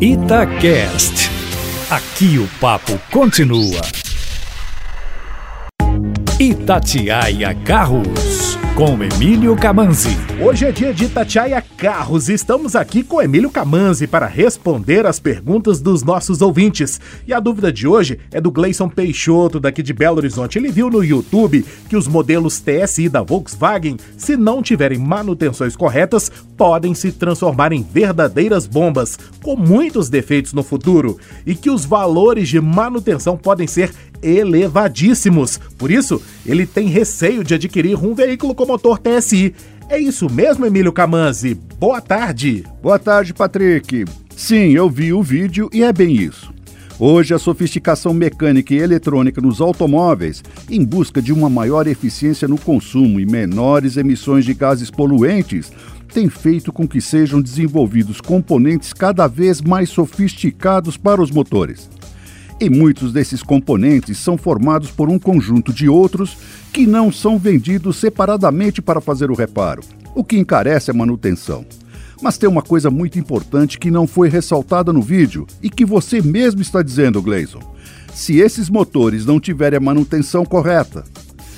Itacast. Aqui o papo continua. Itatiaia Carros com Emílio Camanzi. Hoje é dia de Itatiaia Carros e estamos aqui com Emílio Camanzi para responder as perguntas dos nossos ouvintes. E a dúvida de hoje é do Gleison Peixoto, daqui de Belo Horizonte. Ele viu no YouTube que os modelos TSI da Volkswagen, se não tiverem manutenções corretas, podem se transformar em verdadeiras bombas, com muitos defeitos no futuro, e que os valores de manutenção podem ser elevadíssimos. Por isso, ele tem receio de adquirir um veículo com motor TSI. É isso mesmo, Emílio Camanzi? Boa tarde. Boa tarde, Patrick. Sim, eu vi o vídeo e é bem isso. Hoje, a sofisticação mecânica e eletrônica nos automóveis, em busca de uma maior eficiência no consumo e menores emissões de gases poluentes, tem feito com que sejam desenvolvidos componentes cada vez mais sofisticados para os motores. E muitos desses componentes são formados por um conjunto de outros que não são vendidos separadamente para fazer o reparo, o que encarece a manutenção. Mas tem uma coisa muito importante que não foi ressaltada no vídeo e que você mesmo está dizendo, Gleison. Se esses motores não tiverem a manutenção correta.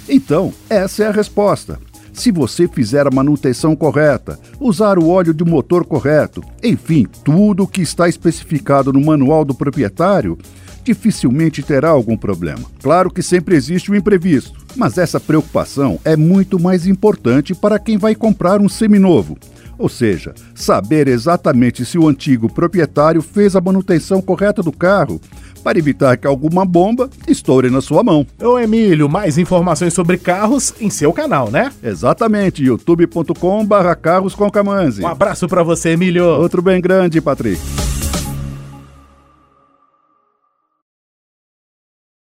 Então, essa é a resposta. Se você fizer a manutenção correta, usar o óleo de motor correto, enfim, tudo o que está especificado no manual do proprietário, dificilmente terá algum problema. Claro que sempre existe o um imprevisto, mas essa preocupação é muito mais importante para quem vai comprar um seminovo. Ou seja, saber exatamente se o antigo proprietário fez a manutenção correta do carro para evitar que alguma bomba estoure na sua mão. Ô Emílio, mais informações sobre carros em seu canal, né? Exatamente, youtube.com/carros com Um abraço para você, Emílio. Outro bem grande, Patrick.